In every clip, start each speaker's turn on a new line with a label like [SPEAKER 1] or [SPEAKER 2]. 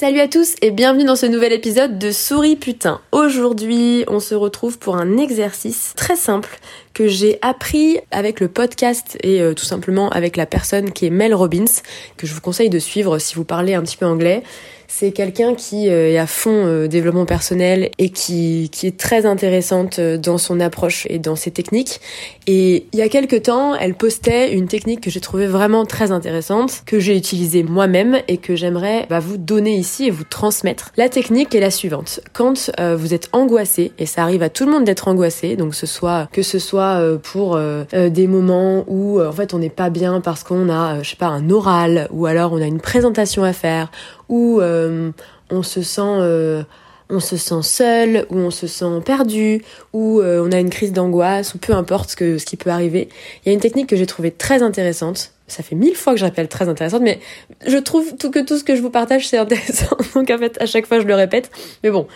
[SPEAKER 1] Salut à tous et bienvenue dans ce nouvel épisode de Souris Putain. Aujourd'hui, on se retrouve pour un exercice très simple que j'ai appris avec le podcast et euh, tout simplement avec la personne qui est Mel Robbins, que je vous conseille de suivre si vous parlez un petit peu anglais. C'est quelqu'un qui euh, est à fond euh, développement personnel et qui, qui est très intéressante dans son approche et dans ses techniques. Et il y a quelques temps, elle postait une technique que j'ai trouvée vraiment très intéressante, que j'ai utilisée moi-même et que j'aimerais bah, vous donner ici et vous transmettre. La technique est la suivante. Quand vous êtes angoissé, et ça arrive à tout le monde d'être angoissé, donc ce soit que ce soit pour des moments où en fait on n'est pas bien parce qu'on a, je sais pas, un oral, ou alors on a une présentation à faire, euh, on se sent euh, on se sent seul, ou on se sent perdu, ou euh, on a une crise d'angoisse, ou peu importe ce, que, ce qui peut arriver. Il y a une technique que j'ai trouvée très intéressante. Ça fait mille fois que je rappelle très intéressante, mais je trouve tout que tout ce que je vous partage c'est intéressant. Donc en fait, à chaque fois je le répète. Mais bon,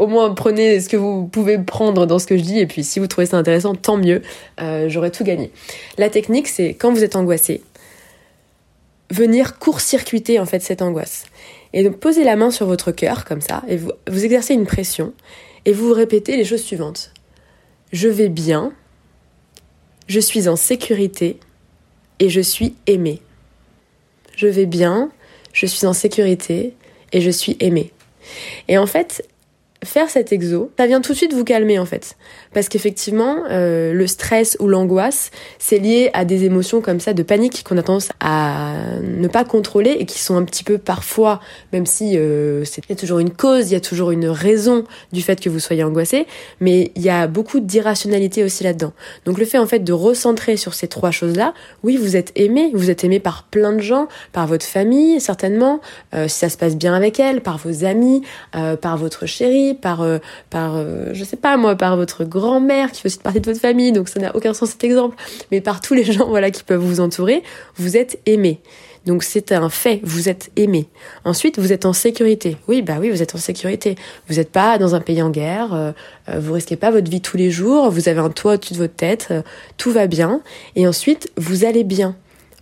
[SPEAKER 1] au moins prenez ce que vous pouvez prendre dans ce que je dis, et puis si vous trouvez ça intéressant, tant mieux. J'aurais tout gagné. La technique, c'est quand vous êtes angoissé, venir court-circuiter en fait cette angoisse. Et donc posez la main sur votre cœur comme ça et vous, vous exercez une pression et vous répétez les choses suivantes. Je vais bien, je suis en sécurité et je suis aimé. Je vais bien, je suis en sécurité et je suis aimé. Et en fait, faire cet exo, ça vient tout de suite vous calmer en fait. Parce qu'effectivement, euh, le stress ou l'angoisse, c'est lié à des émotions comme ça de panique qu'on a tendance à ne pas contrôler et qui sont un petit peu parfois, même si euh, y a toujours une cause, il y a toujours une raison du fait que vous soyez angoissé, mais il y a beaucoup d'irrationalité aussi là-dedans. Donc le fait en fait de recentrer sur ces trois choses-là, oui, vous êtes aimé, vous êtes aimé par plein de gens, par votre famille certainement, euh, si ça se passe bien avec elle, par vos amis, euh, par votre chérie par, euh, par euh, je sais pas moi, par votre grand-mère qui fait aussi partie de votre famille, donc ça n'a aucun sens cet exemple, mais par tous les gens voilà qui peuvent vous entourer, vous êtes aimé. Donc c'est un fait, vous êtes aimé. Ensuite, vous êtes en sécurité. Oui, bah oui, vous êtes en sécurité. Vous n'êtes pas dans un pays en guerre, euh, vous risquez pas votre vie tous les jours, vous avez un toit au-dessus de votre tête, tout va bien. Et ensuite, vous allez bien.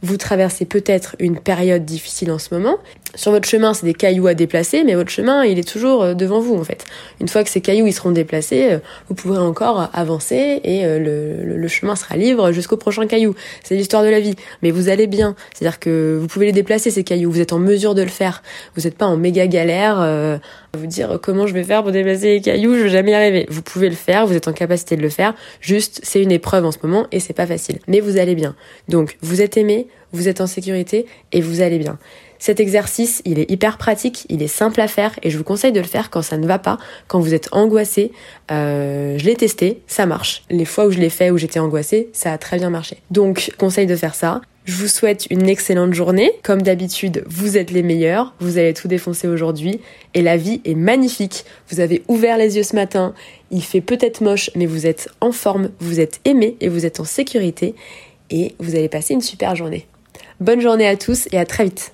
[SPEAKER 1] Vous traversez peut-être une période difficile en ce moment. Sur votre chemin, c'est des cailloux à déplacer, mais votre chemin, il est toujours euh, devant vous en fait. Une fois que ces cailloux ils seront déplacés, euh, vous pourrez encore avancer et euh, le, le, chemin sera libre jusqu'au prochain caillou. C'est l'histoire de la vie. Mais vous allez bien. C'est-à-dire que vous pouvez les déplacer ces cailloux. Vous êtes en mesure de le faire. Vous n'êtes pas en méga galère à vous dire comment je vais faire pour déplacer les cailloux? Je vais jamais y arriver. Vous pouvez le faire. Vous êtes en capacité de le faire. Juste, c'est une épreuve en ce moment et c'est pas facile. Mais vous allez bien. Donc, vous êtes aimé, vous êtes en sécurité et vous allez bien. Cet exercice, il est hyper pratique, il est simple à faire et je vous conseille de le faire quand ça ne va pas, quand vous êtes angoissé. Euh, je l'ai testé, ça marche. Les fois où je l'ai fait, où j'étais angoissée, ça a très bien marché. Donc, conseil de faire ça. Je vous souhaite une excellente journée. Comme d'habitude, vous êtes les meilleurs. Vous allez tout défoncer aujourd'hui. Et la vie est magnifique. Vous avez ouvert les yeux ce matin. Il fait peut-être moche, mais vous êtes en forme, vous êtes aimé et vous êtes en sécurité. Et vous allez passer une super journée. Bonne journée à tous et à très vite.